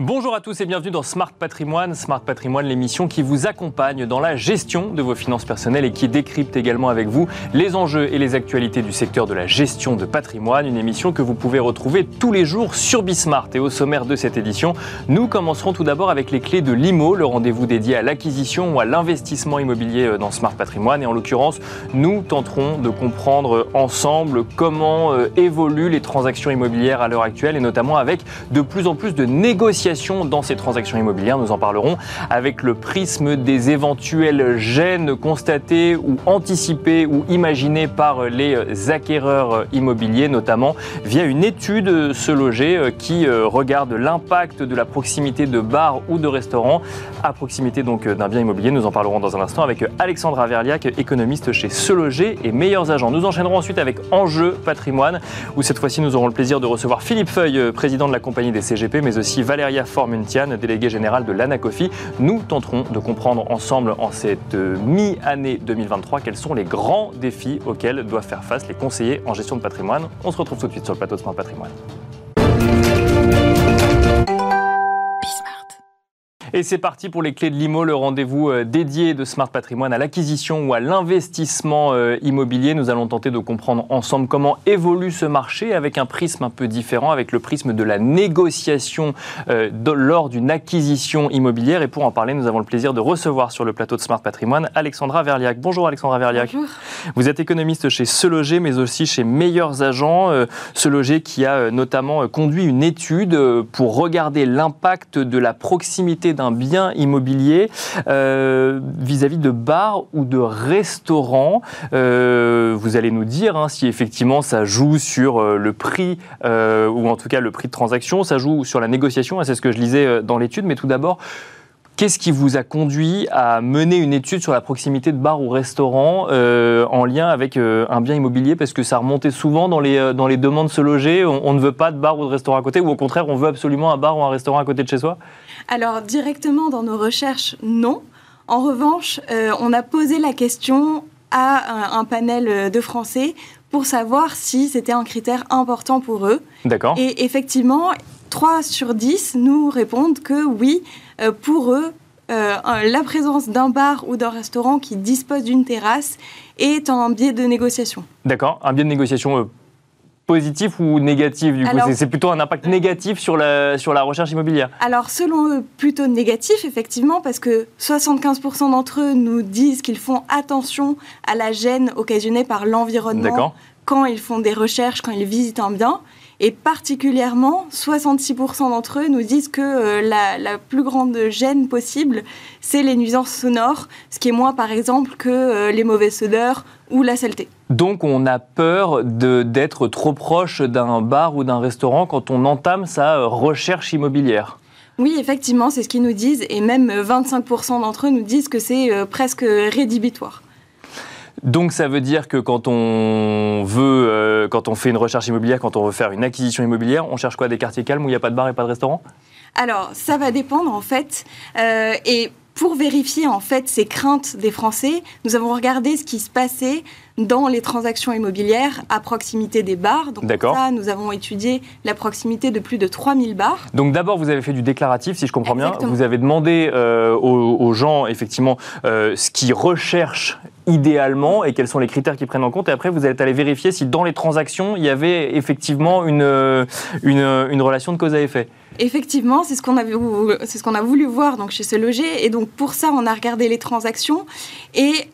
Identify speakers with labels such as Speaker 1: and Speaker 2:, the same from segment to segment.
Speaker 1: Bonjour à tous et bienvenue dans Smart Patrimoine. Smart Patrimoine, l'émission qui vous accompagne dans la gestion de vos finances personnelles et qui décrypte également avec vous les enjeux et les actualités du secteur de la gestion de patrimoine. Une émission que vous pouvez retrouver tous les jours sur Bismart. Et au sommaire de cette édition, nous commencerons tout d'abord avec les clés de l'IMO, le rendez-vous dédié à l'acquisition ou à l'investissement immobilier euh, dans Smart Patrimoine. Et en l'occurrence, nous tenterons de comprendre ensemble comment euh, évoluent les transactions immobilières à l'heure actuelle et notamment avec de plus en plus de négociations dans ces transactions immobilières. Nous en parlerons avec le prisme des éventuels gènes constatés ou anticipés ou imaginés par les acquéreurs immobiliers, notamment via une étude Se Loger euh, qui euh, regarde l'impact de la proximité de bars ou de restaurants à proximité donc euh, d'un bien immobilier. Nous en parlerons dans un instant avec Alexandra Verliac, économiste chez Se Loger et Meilleurs Agents. Nous enchaînerons ensuite avec Enjeu Patrimoine, où cette fois-ci nous aurons le plaisir de recevoir Philippe Feuille, président de la compagnie des CGP, mais aussi Valéria Formuntian, délégué général de l'Anacofi. Nous tenterons de comprendre ensemble en cette mi-année 2023 quels sont les grands défis auxquels doivent faire face les conseillers en gestion de patrimoine. On se retrouve tout de suite sur le plateau de Smart Patrimoine. Et c'est parti pour les clés de l'IMO, le rendez-vous euh, dédié de Smart Patrimoine à l'acquisition ou à l'investissement euh, immobilier. Nous allons tenter de comprendre ensemble comment évolue ce marché avec un prisme un peu différent, avec le prisme de la négociation euh, lors d'une acquisition immobilière. Et pour en parler, nous avons le plaisir de recevoir sur le plateau de Smart Patrimoine Alexandra Verliac. Bonjour Alexandra Verliac.
Speaker 2: Bonjour.
Speaker 1: Vous êtes économiste chez Se Loger, mais aussi chez Meilleurs Agents. Se Loger qui a notamment conduit une étude pour regarder l'impact de la proximité d'un bien immobilier euh, vis-à-vis de bars ou de restaurants. Euh, vous allez nous dire hein, si effectivement ça joue sur euh, le prix, ou en tout cas le prix de transaction, ça joue sur la négociation, c'est ce que je lisais dans l'étude, mais tout d'abord, Qu'est-ce qui vous a conduit à mener une étude sur la proximité de bars ou restaurants en lien avec un bien immobilier? Parce que ça remontait souvent dans les, dans les demandes de se loger. On, ne veut pas de bar ou de restaurant à côté, ou au contraire, on veut absolument un bar ou un restaurant à côté de chez soi?
Speaker 2: Alors, directement dans nos recherches, non. En revanche, on a posé la question à un, un panel de Français pour savoir si c'était un critère important pour eux.
Speaker 1: D'accord.
Speaker 2: Et effectivement, 3 sur 10 nous répondent que oui, euh, pour eux, euh, la présence d'un bar ou d'un restaurant qui dispose d'une terrasse est un biais de négociation.
Speaker 1: D'accord, un biais de négociation euh, positif ou négatif du coup C'est plutôt un impact négatif sur la, sur la recherche immobilière
Speaker 2: Alors selon eux, plutôt négatif effectivement parce que 75% d'entre eux nous disent qu'ils font attention à la gêne occasionnée par l'environnement quand ils font des recherches, quand ils visitent un bien. Et particulièrement, 66% d'entre eux nous disent que euh, la, plus grande gêne possible, c'est les nuisances sonores, ce qui est moins par exemple que euh, les mauvaises odeurs ou la saleté.
Speaker 1: Donc on a peur d'être trop proche d'un bar ou d'un restaurant quand on entame sa euh, recherche immobilière.
Speaker 2: Oui, effectivement, c'est ce qu'ils nous disent, et même 25% d'entre eux nous disent que c'est presque rédhibitoire.
Speaker 1: Donc ça veut dire que quand on veut, euh, quand on fait une recherche immobilière, quand on veut faire une acquisition immobilière, on cherche quoi? Des quartiers calmes où il n'y a pas de bar et pas de restaurant?
Speaker 2: Alors ça va dépendre en fait. Euh, et pour vérifier en fait ces craintes des Français, nous avons regardé ce qui se passait dans les transactions immobilières à proximité des bars. Donc ça, nous avons étudié la proximité de plus de 3000 bars.
Speaker 1: Donc d'abord, vous avez fait du déclaratif, si je comprends bien. Vous avez demandé euh, aux, gens, effectivement, euh, ce qu'ils recherchent idéalement et quels sont les critères qu'ils prennent en compte. Et après, vous êtes allé vérifier si dans les transactions, il y avait effectivement une, euh, une, une relation de cause à effet.
Speaker 2: Effectivement, c'est ce qu'on a, c'est ce qu'on a voulu voir donc chez ce loger. Et donc pour ça, on a regardé les transactions et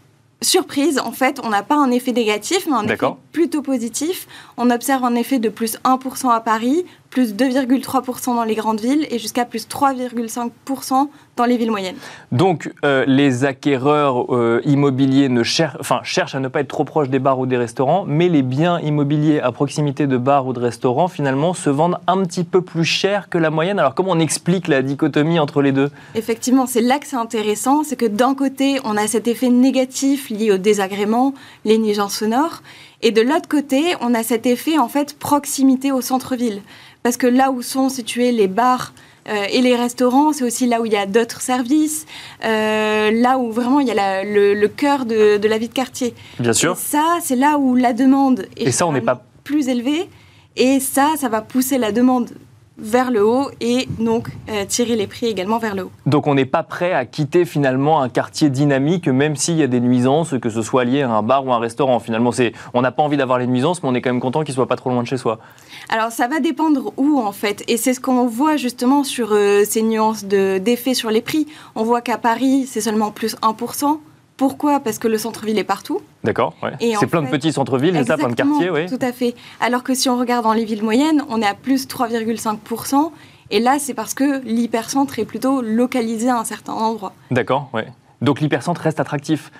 Speaker 2: surprise, en fait, on n'a pas un effet négatif, mais un effet plutôt positif. On observe un effet de plus 1% à Paris, plus 2,3% dans les grandes villes et jusqu'à plus 3,5% dans les villes moyennes.
Speaker 1: Donc euh, les acquéreurs euh, immobiliers ne cherchent à ne pas être trop proches des bars ou des restaurants, mais les biens immobiliers à proximité de bars ou de restaurants finalement se vendent un petit peu plus cher que la moyenne. Alors comment on explique la dichotomie entre les deux?
Speaker 2: Effectivement, c'est là que c'est intéressant, c'est que d'un côté on a cet effet négatif lié au désagrément, les nuisances sonores, et de l'autre côté on a cet effet en fait proximité au centre-ville parce que là où sont situés les bars euh, et les restaurants, c'est aussi là où il y a d'autres services, euh, là où vraiment il y a le, cœur de, la vie de quartier.
Speaker 1: Bien sûr.
Speaker 2: ça, c'est là où la demande est
Speaker 1: et ça, on pas...
Speaker 2: plus élevée, et ça, ça va pousser la demande vers le haut et donc euh, tirer les prix également vers le haut.
Speaker 1: Donc on n'est pas prêt à quitter finalement un quartier dynamique, même s'il y a des nuisances, que ce soit lié à un bar ou un restaurant. Finalement, c'est, on n'a pas envie d'avoir les nuisances, mais on est quand même content qu'ils ne soient pas trop loin de chez soi.
Speaker 2: Alors ça va dépendre où en fait, et c'est ce qu'on voit justement sur euh, ces nuances de, d'effet sur les prix. On voit qu'à Paris, c'est seulement plus 1%. Pourquoi? Parce que le centre-ville est partout.
Speaker 1: D'accord, c'est plein de petits centres-villes, c'est ça, plein de quartiers, oui.
Speaker 2: Tout à fait. Alors que si on regarde dans les villes moyennes, on est à plus 3,5%. Et là, c'est parce que l'hypercentre est plutôt localisé à un certain endroit.
Speaker 1: D'accord, oui. Donc l'hypercentre reste attractif?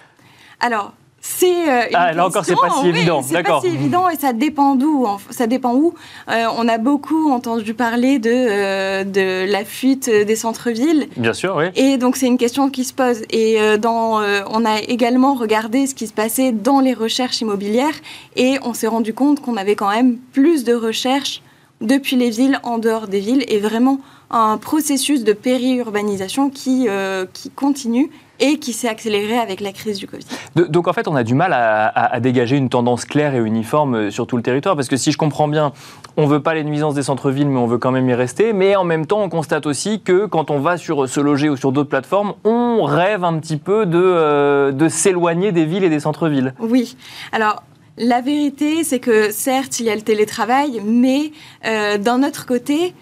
Speaker 2: Alors, c'est
Speaker 1: euh, ah, là encore, c'est pas si évident.
Speaker 2: C'est pas si évident et ça dépend d'où. Ça dépend où. Euh, on a beaucoup entendu parler de, euh, de la fuite des centres-villes.
Speaker 1: Bien sûr, oui.
Speaker 2: Et donc, c'est une question qui se pose. Et dans, on a également regardé ce qui se passait dans les recherches immobilières et on s'est rendu compte qu'on avait quand même plus de recherches depuis les villes, en dehors des villes, et vraiment un processus de périurbanisation qui, qui continue et qui s'est accéléré avec la crise du Covid.
Speaker 1: donc en fait, on a du mal à, dégager une tendance claire et uniforme euh, sur tout le territoire, parce que si je comprends bien, on ne veut pas les nuisances des centres-villes, mais on veut quand même y rester, mais en même temps, on constate aussi que quand on va sur se loger ou sur d'autres plateformes, on rêve un petit peu de, euh, de s'éloigner des villes et des centres-villes.
Speaker 2: Oui, alors... La vérité, c'est que certes, il y a le télétravail, mais euh, d'un autre côté,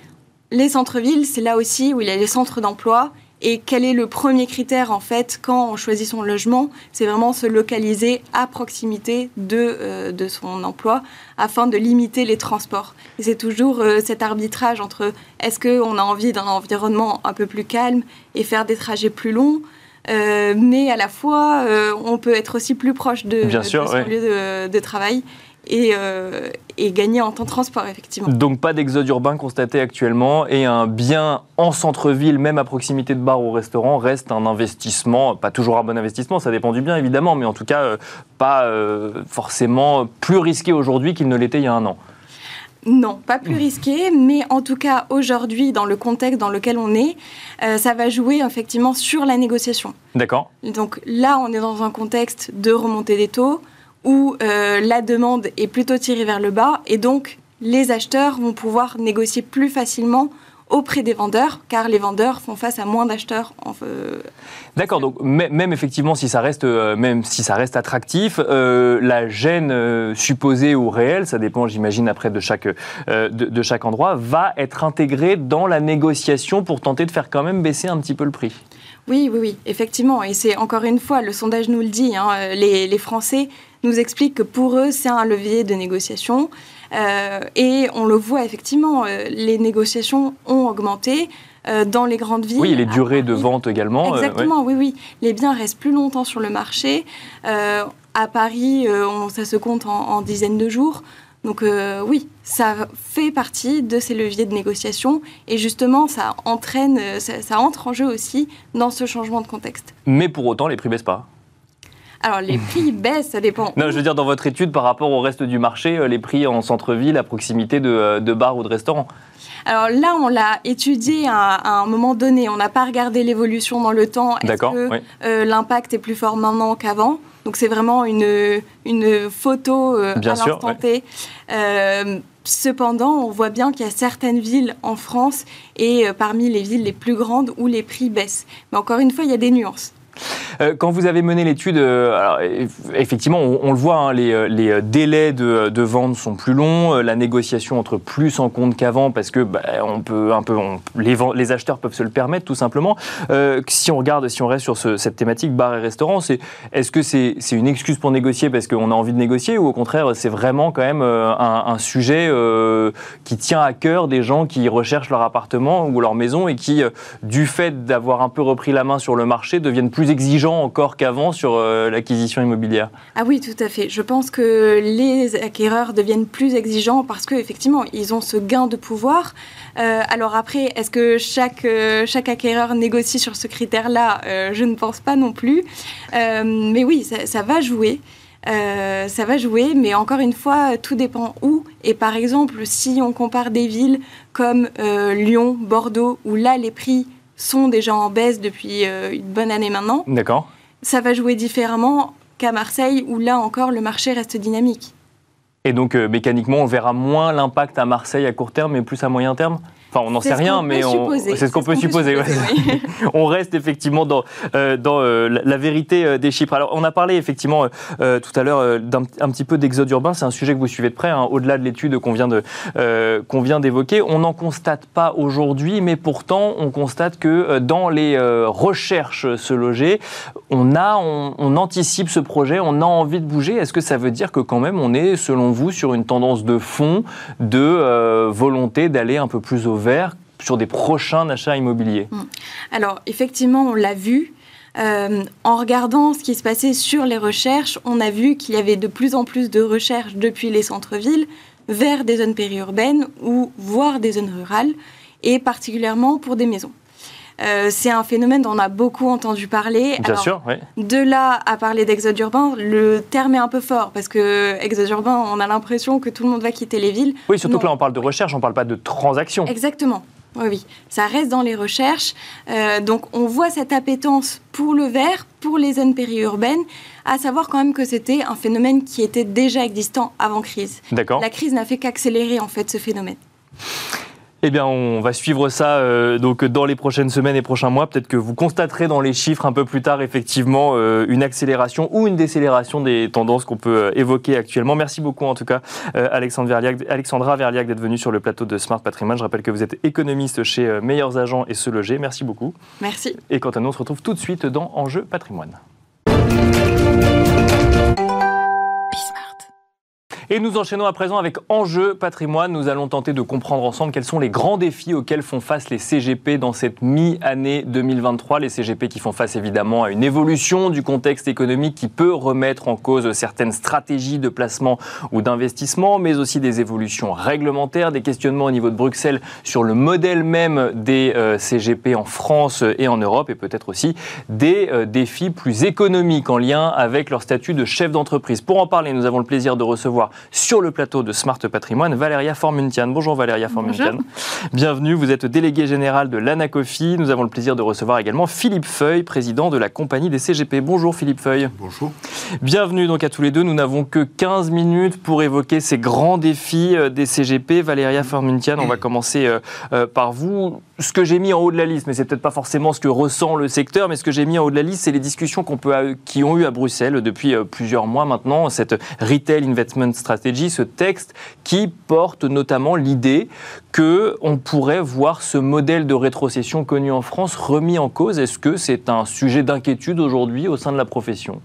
Speaker 2: les centres-villes, c'est là aussi où il y a les centres d'emploi. Et quel est le premier critère en fait quand on choisit son logement? C'est vraiment se localiser à proximité de, euh, de son emploi afin de limiter les transports. Et c'est toujours euh, cet arbitrage entre est-ce qu'on a envie d'un environnement un peu plus calme et faire des trajets plus longs euh, mais à la fois, on peut être aussi plus proche de, son lieu de, de travail euh, et, gagner en temps de transport, effectivement.
Speaker 1: Donc pas d'exode urbain constaté actuellement et un bien en centre-ville, même à proximité de bar ou restaurant, reste un investissement, pas toujours un bon investissement, ça dépend du bien évidemment, mais en tout cas euh, pas euh, forcément plus risqué aujourd'hui qu'il ne l'était il y a un an.
Speaker 2: Non, pas plus risqué, mais en tout cas aujourd'hui, dans le contexte dans lequel on est, ça va jouer effectivement sur la négociation.
Speaker 1: D'accord.
Speaker 2: Donc là, on est dans un contexte de remontée des taux, où euh, la demande est plutôt tirée vers le bas et donc les acheteurs vont pouvoir négocier plus facilement auprès des vendeurs, car les vendeurs font face à moins d'acheteurs.
Speaker 1: Euh, D'accord, donc même effectivement si ça reste, euh, même si ça reste attractif, la gêne supposée ou réelle, ça dépend j'imagine après de chaque, de, de, chaque endroit, va être intégrée dans la négociation pour tenter de faire quand même baisser un petit peu le prix.
Speaker 2: Oui, oui, oui, effectivement. Et c'est encore une fois, le sondage nous le dit, hein, les, les Français nous expliquent que pour eux, c'est un levier de négociation. Euh, et on le voit effectivement, euh, les négociations ont augmenté. Euh, dans les grandes villes.
Speaker 1: Oui, les durées de vente également.
Speaker 2: Exactement, oui, oui. Les biens restent plus longtemps sur le marché. à Paris, on, ça se compte en, dizaines de jours. Donc oui, ça fait partie de ces leviers de négociation et justement, ça entraîne, ça entre en jeu aussi dans ce changement de contexte.
Speaker 1: Mais pour autant, les prix baissent pas.
Speaker 2: Alors les prix baissent, ça dépend.
Speaker 1: Non, je veux dire dans votre étude par rapport au reste du marché, euh, les prix en centre-ville à proximité de, euh, de bars ou de restaurants.
Speaker 2: Alors là, on l'a étudié à, un moment donné. On n'a pas regardé l'évolution dans le temps.
Speaker 1: Est-ce que
Speaker 2: euh, l'impact est plus fort maintenant qu'avant? Donc c'est vraiment une, une photo à l'instant T. Cependant, on voit bien qu'il y a certaines villes en France et parmi les villes les plus grandes où les prix baissent. Mais encore une fois, il y a des nuances.
Speaker 1: Euh, quand vous avez mené l'étude, euh, effectivement, on, le voit, hein, les, euh, délais de, vente sont plus longs, la négociation entre plus en compte qu'avant parce que bah, on peut un peu, les, acheteurs peuvent se le permettre tout simplement. si on regarde, si on reste sur cette thématique bar et restaurant, est-ce que c'est une excuse pour négocier parce qu'on a envie de négocier ou au contraire c'est vraiment quand même un, sujet qui tient à cœur des gens qui recherchent leur appartement ou leur maison et qui, du fait d'avoir un peu repris la main sur le marché, deviennent plus exigeant encore qu'avant sur euh, l'acquisition immobilière
Speaker 2: Ah oui, tout à fait. Je pense que les acquéreurs deviennent plus exigeants parce qu'effectivement, ils ont ce gain de pouvoir. Euh, alors après, est-ce que chaque, euh, chaque acquéreur négocie sur ce critère-là? Je ne pense pas non plus. mais oui, ça, va jouer. ça va jouer, mais encore une fois, tout dépend où. Et par exemple, si on compare des villes comme Lyon, Bordeaux, où là, les prix sont déjà en baisse depuis euh, une bonne année maintenant.
Speaker 1: D'accord.
Speaker 2: Ça va jouer différemment qu'à Marseille, où là encore le marché reste dynamique.
Speaker 1: Et donc euh, mécaniquement, on verra moins l'impact à Marseille à court terme, mais plus à moyen terme? Enfin, on n'en sait rien, mais c'est ce qu'on peut supposer. on reste effectivement dans, euh, dans euh, la vérité euh, des chiffres. Alors, on a parlé effectivement tout à l'heure d'un un petit peu d'exode urbain. C'est un sujet que vous suivez de près, hein, au-delà de l'étude qu'on vient de qu'on vient d'évoquer. On n'en constate pas aujourd'hui, mais pourtant, on constate que dans les recherches se loger, on a, on, on anticipe ce projet, on a envie de bouger. Est-ce que ça veut dire que quand même, on est, selon vous, sur une tendance de fond de volonté d'aller un peu plus au sur des prochains achats immobiliers hmm.
Speaker 2: Alors, effectivement, on l'a vu. Euh, en regardant ce qui se passait sur les recherches, on a vu qu'il y avait de plus en plus de recherches depuis les centres-villes vers des zones périurbaines ou voire des zones rurales, et particulièrement pour des maisons. Euh, c'est un phénomène dont on a beaucoup entendu parler.
Speaker 1: Bien sûr, oui.
Speaker 2: De là à parler d'exode urbain, le terme est un peu fort parce que exode urbain, on a l'impression que tout le monde va quitter les villes.
Speaker 1: Oui, surtout que là, on parle de recherche, on ne parle pas de transaction.
Speaker 2: Exactement. Oui, oui, ça reste dans les recherches. Euh, donc on voit cette appétence pour le vert, pour les zones périurbaines, à savoir quand même que c'était un phénomène qui était déjà existant avant crise.
Speaker 1: D'accord.
Speaker 2: La crise n'a fait qu'accélérer en fait ce phénomène.
Speaker 1: Eh bien, on va suivre ça euh, donc dans les prochaines semaines et prochains mois. Peut-être que vous constaterez dans les chiffres un peu plus tard, effectivement, euh, une accélération ou une décélération des tendances qu'on peut euh, évoquer actuellement. Merci beaucoup, en tout cas, Alexandre Alexandra Verliac, d'être venue sur le plateau de Smart Patrimoine. Je rappelle que vous êtes économiste chez Meilleurs Agents et Se Loger. Merci beaucoup.
Speaker 2: Merci.
Speaker 1: Et quant à nous, on se retrouve tout de suite dans Enjeu Patrimoine. Et nous enchaînons à présent avec Enjeu patrimoine. Nous allons tenter de comprendre ensemble quels sont les grands défis auxquels font face les CGP dans cette mi-année 2023. Les CGP qui font face évidemment à une évolution du contexte économique qui peut remettre en cause certaines stratégies de placement ou d'investissement, mais aussi des évolutions réglementaires, des questionnements au niveau de Bruxelles sur le modèle même des euh, CGP en France et en Europe, et peut-être aussi des euh, défis plus économiques en lien avec leur statut de chef d'entreprise. Pour en parler, nous avons le plaisir de recevoir sur le plateau de Smart Patrimoine, Valéria Formuntian. Bonjour Valéria Formuntian. Bienvenue, vous êtes déléguée générale de l'ANACOFI. Nous avons le plaisir de recevoir également Philippe Feuille, président de la compagnie des CGP. Bonjour Philippe Feuille.
Speaker 3: Bonjour.
Speaker 1: Bienvenue donc à tous les deux. Nous n'avons que 15 minutes pour évoquer ces grands défis euh, des CGP. Valéria Formuntian, on va commencer euh, euh, par vous. Ce que j'ai mis en haut de la liste, mais c'est peut-être pas forcément ce que ressent le secteur, mais ce que j'ai mis en haut de la liste, c'est les discussions qu'on peut, qui ont eu à Bruxelles depuis plusieurs mois maintenant, cette Retail Investment Strategy stratégie, ce texte qui porte notamment l'idée que on pourrait voir ce modèle de rétrocession connu en France remis en cause. Est-ce que c'est un sujet d'inquiétude aujourd'hui au sein de la profession?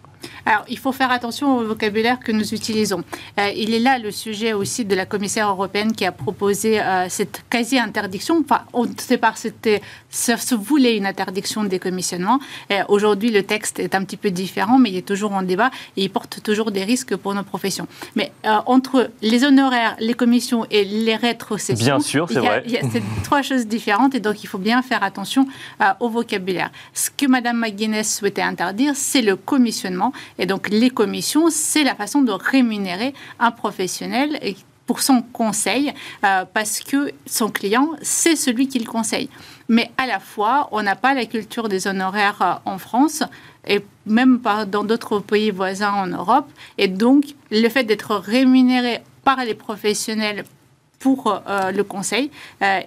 Speaker 4: Alors, il faut faire attention au vocabulaire que nous utilisons. Euh, il est là le sujet aussi de la commissaire européenne qui a proposé euh, cette quasi-interdiction. Enfin, au départ, c'était, ça se voulait une interdiction des commissionnements. Euh, aujourd'hui, le texte est un petit peu différent, mais il est toujours en débat et il porte toujours des risques pour nos professions. Mais entre les honoraires, les commissions et les rétrocessions,
Speaker 1: bien sûr, c'est vrai.
Speaker 4: Il y a ces trois choses différentes et donc il faut bien faire attention au vocabulaire. Ce que Mme McGuinness souhaitait interdire, c'est le commissionnement et donc les commissions, c'est la façon de rémunérer un professionnel pour son conseil, euh, parce que son client, c'est celui qui le conseille. Mais à la fois, on n'a pas la culture des honoraires euh, en France et même dans d'autres pays voisins en Europe. Et donc, le fait d'être rémunéré par les professionnels pour euh, le conseil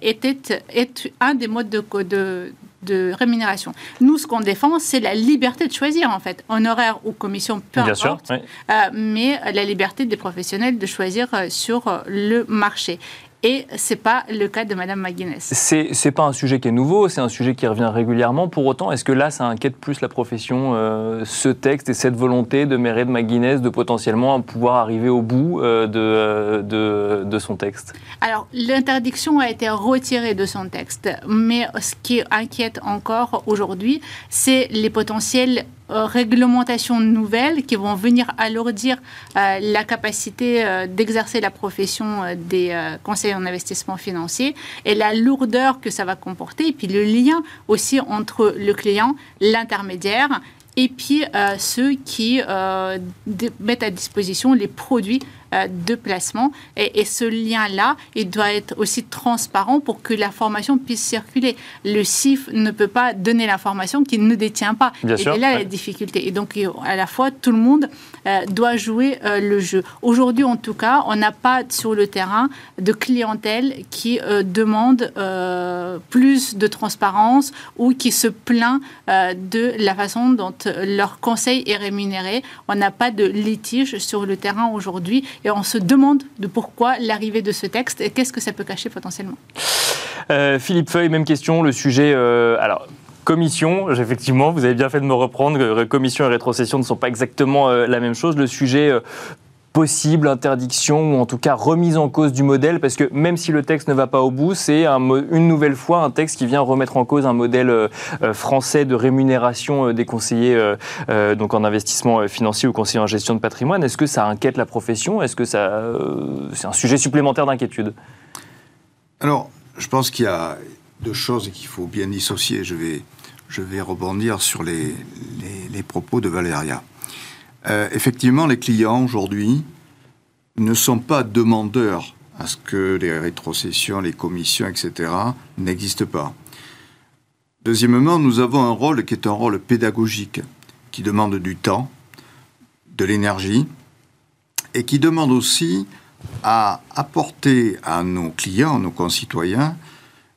Speaker 4: était, est un des modes de, de, de rémunération. Nous, ce qu'on défend, c'est la liberté de choisir, en fait, honoraire ou commission, peu Bien importe, sûr, euh, mais la liberté des professionnels de choisir euh, sur euh, le marché. Et ce n'est pas le cas de Mme McGuinness.
Speaker 1: C'est n'est pas un sujet qui est nouveau, c'est un sujet qui revient régulièrement. Pour autant, est-ce que là, ça inquiète plus la profession, euh, ce texte et cette volonté de Mairie de McGuinness de potentiellement pouvoir arriver au bout euh, de, de, de, son texte?
Speaker 4: Alors, l'interdiction a été retirée de son texte. Mais ce qui inquiète encore aujourd'hui, c'est les potentiels euh, réglementations nouvelles qui vont venir alourdir euh, la capacité euh, d'exercer la profession des conseillers en investissement financier et la lourdeur que ça va comporter, et puis le lien aussi entre le client, l'intermédiaire et puis ceux qui mettent à disposition les produits euh, de placement. Et, ce lien-là, il doit être aussi transparent pour que l'information puisse circuler. Le CIF ne peut pas donner l'information qu'il ne détient pas.
Speaker 1: Bien et,
Speaker 4: sûr, là, la difficulté. Et donc, à la fois, tout le monde euh, doit jouer euh, le jeu. Aujourd'hui, en tout cas, on n'a pas sur le terrain de clientèle qui demande plus de transparence ou qui se plaint de la façon dont leur conseil est rémunéré. On n'a pas de litige sur le terrain aujourd'hui et on se demande de pourquoi l'arrivée de ce texte et qu'est-ce que ça peut cacher potentiellement.
Speaker 1: Euh, Philippe Feuille, même question, le sujet... Euh, alors, commission, effectivement, vous avez bien fait de me reprendre, commission et rétrocession ne sont pas exactement euh, la même chose. Le sujet possible interdiction ou en tout cas remise en cause du modèle parce que même si le texte ne va pas au bout, c'est une nouvelle fois un texte qui vient remettre en cause un modèle euh, euh, français de rémunération euh, des conseillers donc en investissement financier ou conseillers en gestion de patrimoine. Est-ce que ça inquiète la profession? Est-ce que ça c'est un sujet supplémentaire d'inquiétude?
Speaker 3: Alors, je pense qu'il y a deux choses qu'il faut bien dissocier. Je vais, je vais rebondir sur les, les propos de Valéria. Euh, effectivement, les clients aujourd'hui ne sont pas demandeurs à ce que les rétrocessions, les commissions, etc. n'existent pas. Deuxièmement, nous avons un rôle qui est un rôle pédagogique, qui demande du temps, de l'énergie, et qui demande aussi à apporter à nos clients, nos concitoyens,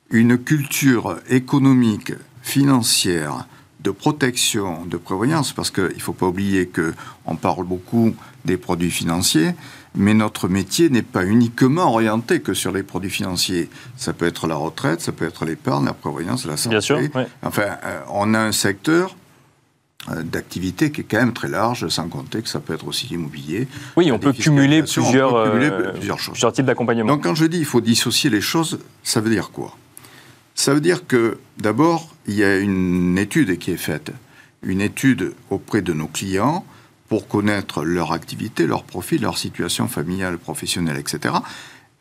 Speaker 3: une culture économique, financière, de protection, de prévoyance, parce qu'il ne faut pas oublier qu'on parle beaucoup des produits financiers, mais notre métier n'est pas uniquement orienté que sur les produits financiers. Ça peut être la retraite, ça peut être l'épargne, la prévoyance, la santé.
Speaker 1: Bien sûr.
Speaker 3: Enfin, euh, on a un secteur euh, d'activité qui est quand même très large, sans compter que ça peut être aussi l'immobilier.
Speaker 1: Oui, on peut, cumuler plusieurs, euh, plusieurs, choses. plusieurs types d'accompagnement.
Speaker 3: Donc quand je dis il faut dissocier les choses, ça veut dire quoi? Ça veut dire que d'abord, il y a une étude qui est faite, une étude auprès de nos clients pour connaître leur activité, leur profil, leur situation familiale, professionnelle, etc.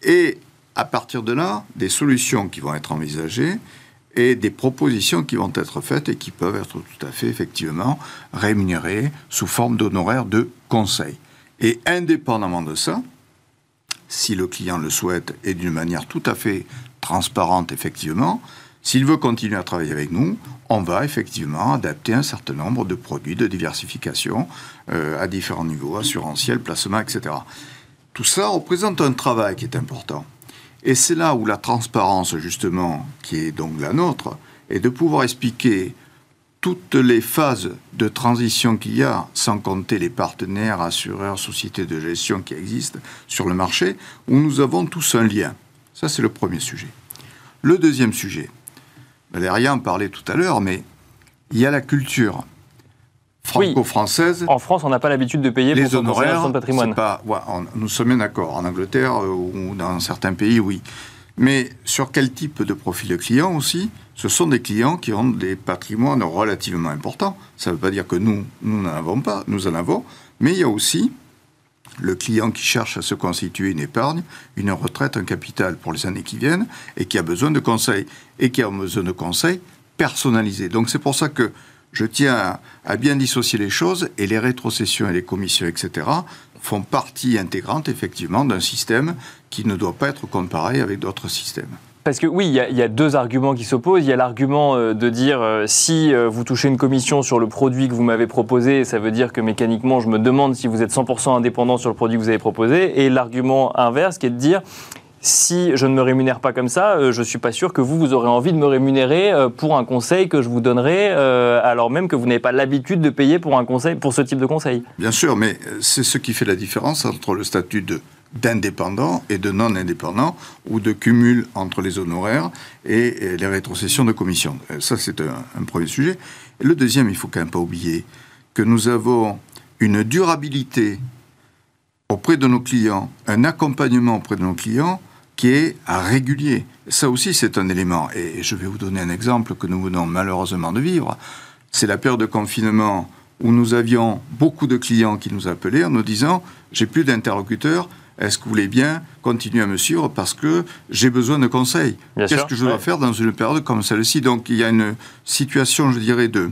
Speaker 3: Et à partir de là, des solutions qui vont être envisagées et des propositions qui vont être faites et qui peuvent être tout à fait effectivement rémunérées sous forme d'honoraires de conseil. Et indépendamment de ça, si le client le souhaite et d'une manière tout à fait transparente effectivement, s'il veut continuer à travailler avec nous, on va effectivement adapter un certain nombre de produits de diversification euh, à différents niveaux, assurantiels, placement, etc. Tout ça représente un travail qui est important. Et c'est là où la transparence, justement, qui est donc la nôtre, est de pouvoir expliquer toutes les phases de transition qu'il y a, sans compter les partenaires, assureurs, sociétés de gestion qui existent sur le marché, où nous avons tous un lien. Ça, c'est le premier sujet. Le deuxième sujet, Valéria en parlait tout à l'heure, mais il y a la culture franco-française.
Speaker 1: En France, on n'a pas l'habitude de payer
Speaker 3: les
Speaker 1: pour
Speaker 3: honoraires
Speaker 1: de patrimoine.
Speaker 3: Pas, nous sommes d'accord. En Angleterre euh, ou dans certains pays, oui. Mais sur quel type de profil de client aussi Ce sont des clients qui ont des patrimoines relativement importants. Ça ne veut pas dire que nous, nous n'en avons pas, nous en avons. Mais il y a aussi le client qui cherche à se constituer une épargne, une retraite, un capital pour les années qui viennent, et qui a besoin de conseils, et qui a besoin de conseils personnalisés. Donc c'est pour ça que je tiens à, bien dissocier les choses, et les rétrocessions et les commissions, etc., font partie intégrante, effectivement, d'un système qui ne doit pas être comparé avec d'autres systèmes.
Speaker 1: Parce que oui, il y, a deux arguments qui s'opposent. Il y a l'argument euh, de dire euh, si euh, vous touchez une commission sur le produit que vous m'avez proposé, ça veut dire que mécaniquement, je me demande si vous êtes 100% indépendant sur le produit que vous avez proposé. Et l'argument inverse qui est de dire si je ne me rémunère pas comme ça, je ne suis pas sûr que vous, vous aurez envie de me rémunérer pour un conseil que je vous donnerai, alors même que vous n'avez pas l'habitude de payer pour un conseil, pour ce type de conseil.
Speaker 3: Bien sûr, mais c'est ce qui fait la différence entre le statut de d'indépendants et de non-indépendants ou de cumul entre les honoraires et, les rétrocessions de commissions. Euh, ça, c'est un, premier sujet. Et le deuxième, il faut quand même pas oublier que nous avons une durabilité auprès de nos clients, un accompagnement auprès de nos clients qui est régulier. Ça aussi, c'est un élément. Et je vais vous donner un exemple que nous venons malheureusement de vivre. C'est la période de confinement où nous avions beaucoup de clients qui nous appelaient en nous disant j'ai plus d'interlocuteurs, est-ce que vous voulez bien continuer à me suivre parce que j'ai besoin de conseils Qu'est-ce que je dois faire dans une période comme celle-ci? Donc il y a une situation, je dirais, de,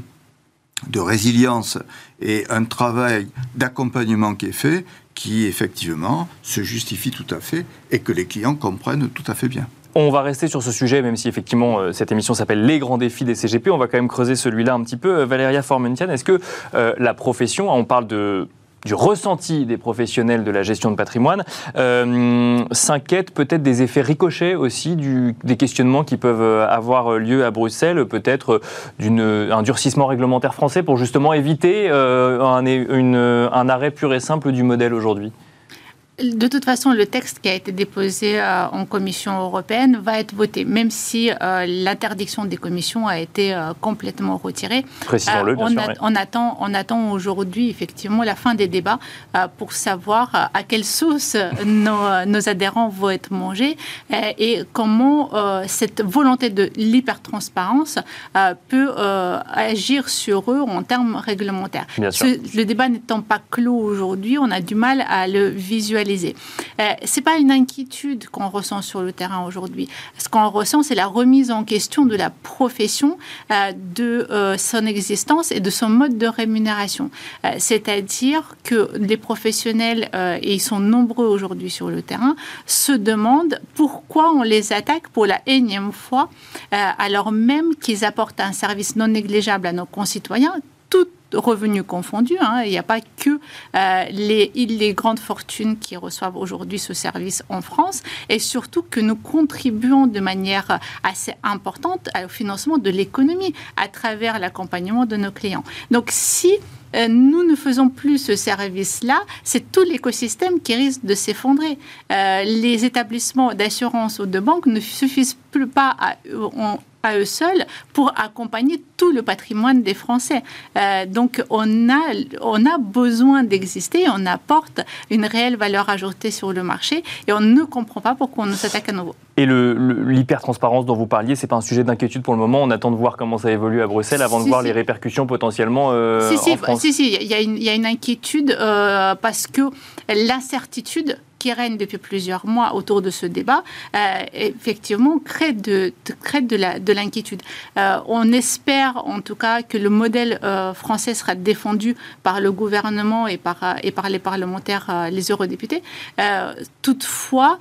Speaker 3: de résilience et un travail d'accompagnement qui est fait qui effectivement se justifie tout à fait et que les clients comprennent tout à fait bien.
Speaker 1: On va rester sur ce sujet, même si effectivement euh, cette émission s'appelle Les grands défis des CGP. On va quand même creuser celui-là un petit peu. Euh, Valéria Formentian, est-ce que euh, la profession, on parle de du ressenti des professionnels de la gestion de patrimoine, euh, s'inquiète peut-être des effets ricochets aussi, des questionnements qui peuvent avoir lieu à Bruxelles, peut-être d'un durcissement réglementaire français pour justement éviter un arrêt pur et simple du modèle aujourd'hui?
Speaker 4: De toute façon, le texte qui a été déposé euh, en Commission européenne va être voté, même si euh, l'interdiction des commissions a été euh, complètement retirée.
Speaker 1: Précisons-le,
Speaker 4: bien on, sûr, on, attend, on attend aujourd'hui effectivement la fin des débats pour savoir à quelle sauce nos, adhérents vont être mangés et comment cette volonté de l'hypertransparence peut agir sur eux en termes réglementaires. le débat n'étant pas clos aujourd'hui, on a du mal à le visualiser euh, Ce n'est pas une inquiétude qu'on ressent sur le terrain aujourd'hui. Ce qu'on ressent, c'est la remise en question de la profession, euh, de euh, son existence et de son mode de rémunération. C'est-à-dire que les professionnels, et ils sont nombreux aujourd'hui sur le terrain, se demandent pourquoi on les attaque pour la énième fois, alors même qu'ils apportent un service non négligeable à nos concitoyens, revenus confondus. Hein. Il n'y a pas que euh, les, grandes fortunes qui reçoivent aujourd'hui ce service en France, et surtout que nous contribuons de manière assez importante au financement de l'économie à travers l'accompagnement de nos clients. Donc si euh, nous ne faisons plus ce service-là, c'est tout l'écosystème qui risque de s'effondrer. Euh, les établissements d'assurance ou de banque ne suffisent plus pas à, à eux seuls pour accompagner tout le patrimoine des Français. Euh, donc on a, on a besoin d'exister, on apporte une réelle valeur ajoutée sur le marché et on ne comprend pas pourquoi on nous s'attaque à nouveau.
Speaker 1: Et l'hyper-transparence dont vous parliez, c'est pas un sujet d'inquiétude pour le moment. On attend de voir comment ça évolue à Bruxelles avant de voir les répercussions potentiellement euh,
Speaker 4: si,
Speaker 1: en France.
Speaker 4: Si, si, il y, y, a une inquiétude euh, parce que l'incertitude qui règne depuis plusieurs mois autour de ce débat, euh, effectivement, crée de, crée de l'inquiétude. Euh, on espère en tout cas que le modèle euh, français sera défendu par le gouvernement et par, et par les parlementaires, les eurodéputés. toutefois,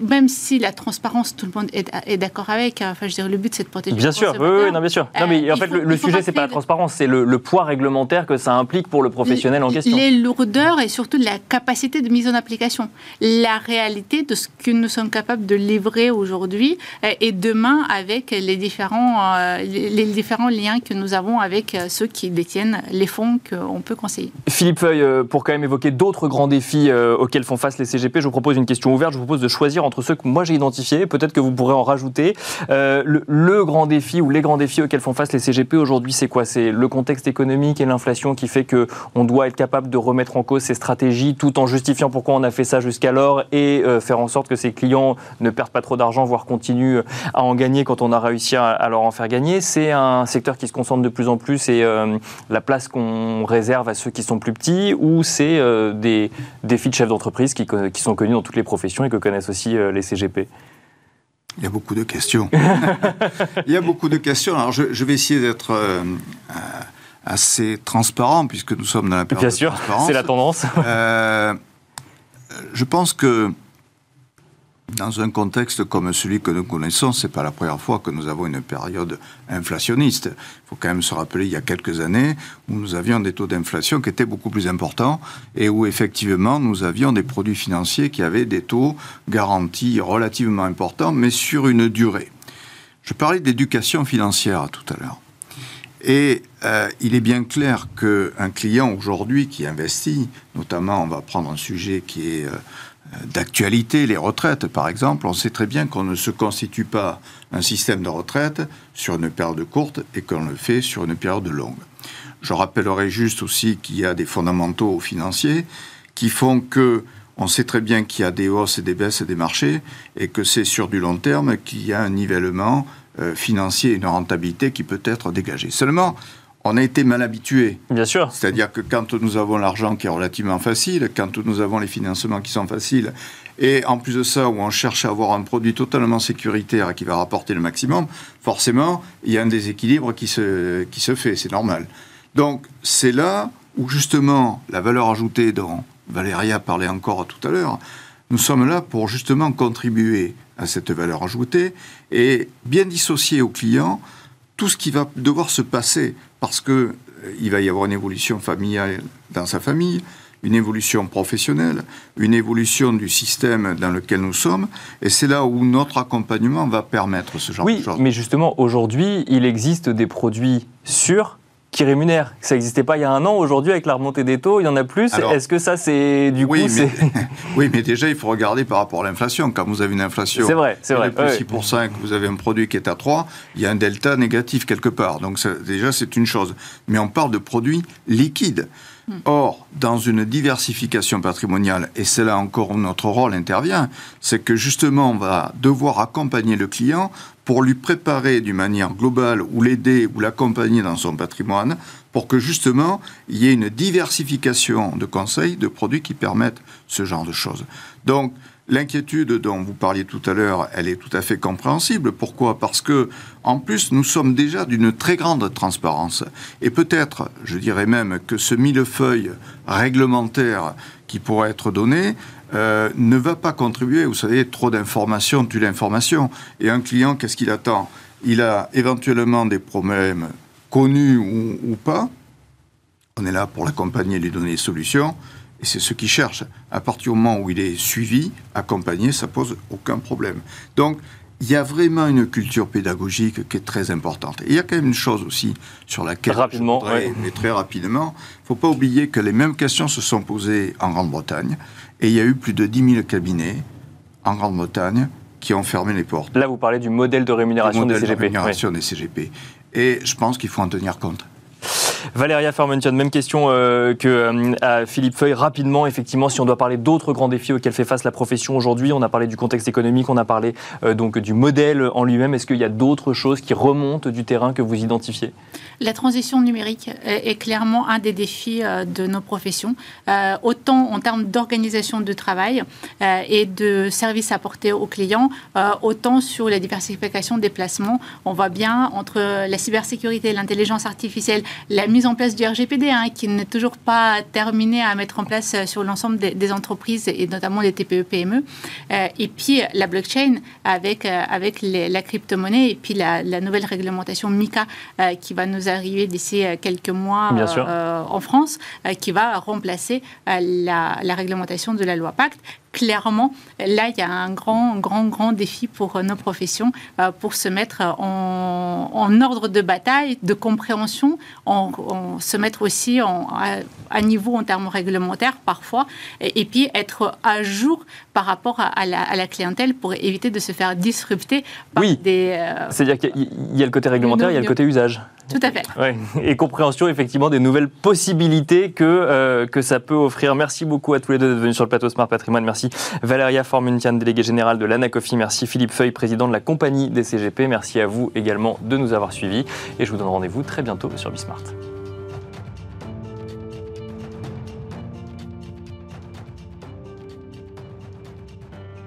Speaker 4: même si la transparence, tout le monde est, d'accord avec, enfin, je dirais, le but c'est de protéger.
Speaker 1: Bien sûr, oui, non, bien sûr. Non, mais en fait, le, sujet c'est pas la transparence, c'est le, poids réglementaire que ça implique pour le professionnel en question.
Speaker 4: Les lourdeurs et surtout la capacité de mise en application la réalité de ce que nous sommes capables de livrer aujourd'hui euh, et demain avec les différents, euh, les différents liens que nous avons avec euh, ceux qui détiennent les fonds qu'on peut conseiller.
Speaker 1: Philippe Feuille, pour quand même évoquer d'autres grands défis auxquels font face les CGP, je vous propose une question ouverte. Je vous propose de choisir entre ceux que moi j'ai identifiés. Peut-être que vous pourrez en rajouter. le, grand défi ou les grands défis auxquels font face les CGP aujourd'hui, c'est quoi? C'est le contexte économique et l'inflation qui fait qu'on doit être capable de remettre en cause ces stratégies tout en justifiant pourquoi on a fait ça jusqu'alors et euh, faire en sorte que ses clients ne perdent pas trop d'argent, voire continuent à en gagner quand on a réussi à, leur en faire gagner. C'est un secteur qui se concentre de plus en plus et euh, la place qu'on réserve à ceux qui sont plus petits ou c'est euh, des défis de chefs d'entreprise qui, qui, sont connus dans toutes les professions et que connaissent aussi les CGP
Speaker 3: il y a beaucoup de questions. il y a beaucoup de questions. Alors, je, je vais essayer d'être assez transparent, puisque nous sommes dans la période
Speaker 1: Bien sûr, c'est la tendance. Euh,
Speaker 3: je pense que dans un contexte comme celui que nous connaissons, c'est pas la première fois que nous avons une période inflationniste. Il faut quand même se rappeler il y a quelques années où nous avions des taux d'inflation qui étaient beaucoup plus importants et où effectivement nous avions des produits financiers qui avaient des taux garantis relativement importants, mais sur une durée. Je parlais d'éducation financière tout à l'heure. Et euh, il est bien clair qu'un client aujourd'hui qui investit, notamment on va prendre un sujet qui est euh, d'actualité, les retraites par exemple, on sait très bien qu'on ne se constitue pas un système de retraite sur une période courte et qu'on le fait sur une période longue. Je rappellerai juste aussi qu'il y a des fondamentaux financiers qui font que on sait très bien qu'il y a des hausses et des baisses des marchés et que c'est sur du long terme qu'il y a un nivellement euh, financier, une rentabilité qui peut être dégagée. Seulement, on a été mal habitué.
Speaker 1: Bien sûr.
Speaker 3: C'est-à-dire que quand nous avons l'argent qui est relativement facile, quand nous avons les financements qui sont faciles, et en plus de ça, où on cherche à avoir un produit totalement sécuritaire et qui va rapporter le maximum, forcément, il y a un déséquilibre qui se, qui se fait, c'est normal. Donc c'est là où justement la valeur ajoutée dont Valéria parlait encore tout à l'heure, nous sommes là pour justement contribuer à cette valeur ajoutée et bien dissocier au client tout ce qui va devoir se passer parce que euh, il va y avoir une évolution familiale dans sa famille, une évolution professionnelle, une évolution du système dans lequel nous sommes, et c'est là où notre accompagnement va permettre ce genre
Speaker 1: de
Speaker 3: choses.
Speaker 1: Oui, mais justement, aujourd'hui, il existe des produits sûrs qui rémunère. Ça n'existait pas il y a un an. Aujourd'hui, avec la remontée des taux, il y en a plus. Est-ce que ça, c'est du
Speaker 3: oui,
Speaker 1: coup
Speaker 3: mais, Oui, mais déjà, il faut regarder par rapport à l'inflation. Quand vous avez une inflation
Speaker 1: c'est vrai, c'est vrai.
Speaker 3: de 6% et que vous avez un produit qui est à 3, il y a un delta négatif quelque part. Donc déjà, c'est une chose. Mais on parle de produits liquides. Hmm. Or, dans une diversification patrimoniale, et c'est là encore où notre rôle intervient, c'est que justement, on va devoir accompagner le client pour lui préparer d'une manière globale ou l'aider ou l'accompagner dans son patrimoine pour que justement il y ait une diversification de conseils, de produits qui permettent ce genre de choses. Donc l'inquiétude dont vous parliez tout à l'heure, elle est tout à fait compréhensible. Pourquoi? Parce que en plus nous sommes déjà d'une très grande transparence et peut-être, je dirais même que ce millefeuille réglementaire qui pourrait être donné euh, ne va pas contribuer. Vous savez, trop d'informations tue l'information. Et un client, qu'est-ce qu'il attend? Il a éventuellement des problèmes connus ou, pas. On est là pour l'accompagner, lui donner des solutions. Et c'est ce qu'il cherche. À partir du moment où il est suivi, accompagné, ça pose aucun problème. Donc, il y a vraiment une culture pédagogique qui est très importante. Et il y a quand même une chose aussi sur laquelle
Speaker 1: rapidement,
Speaker 3: je voudrais, mais très rapidement, il ne faut pas oublier que les mêmes questions se sont posées en Grande-Bretagne. Et il y a eu plus de 10 000 cabinets en Grande-Bretagne qui ont fermé les portes.
Speaker 1: Là, vous parlez du modèle de rémunération des CGP.
Speaker 3: De rémunération des CGP. Et je pense qu'il faut en tenir compte.
Speaker 1: Valéria Fermention, même question euh, que euh, Philippe Feuille. Rapidement, effectivement, si on doit parler d'autres grands défis auxquels fait face la profession aujourd'hui, on a parlé du contexte économique, on a parlé euh, donc du modèle en lui-même. Est-ce qu'il y a d'autres choses qui remontent du terrain que vous identifiez?
Speaker 4: La transition numérique est, clairement un des défis de nos professions, autant en termes d'organisation de travail et de services apportés aux clients, autant sur la diversification des placements. On voit bien entre la cybersécurité, l'intelligence artificielle, la mise en place du RGPD, hein, qui n'est toujours pas terminé à mettre en place euh, sur l'ensemble des, entreprises et notamment les TPE-PME. Euh, et puis la blockchain avec, euh, avec la crypto-monnaie et puis la, nouvelle réglementation MICA qui va nous arriver d'ici quelques mois en France, qui va remplacer la, la réglementation de la loi Pacte clairement, là, il y a un grand, grand, grand défi pour euh, nos professions euh, pour se mettre en, ordre de bataille, de compréhension, en, se mettre aussi à, niveau en termes réglementaires parfois, et, puis être à jour par rapport à, la, clientèle pour éviter de se faire disrupter par
Speaker 1: oui.
Speaker 4: des...
Speaker 1: Euh, C'est-à-dire qu'il y a le côté réglementaire, il y a le côté usage.
Speaker 4: Tout à fait.
Speaker 1: Et compréhension effectivement des nouvelles possibilités que, euh, que ça peut offrir. Merci beaucoup à tous les deux d'être venus sur le plateau Smart Patrimoine. Merci Valéria Formuntian, déléguée générale de l'ANACOFI. Merci Philippe Feuille, président de la compagnie des CGP. Merci à vous également de nous avoir suivis. Et je vous donne rendez-vous très bientôt sur Bismart.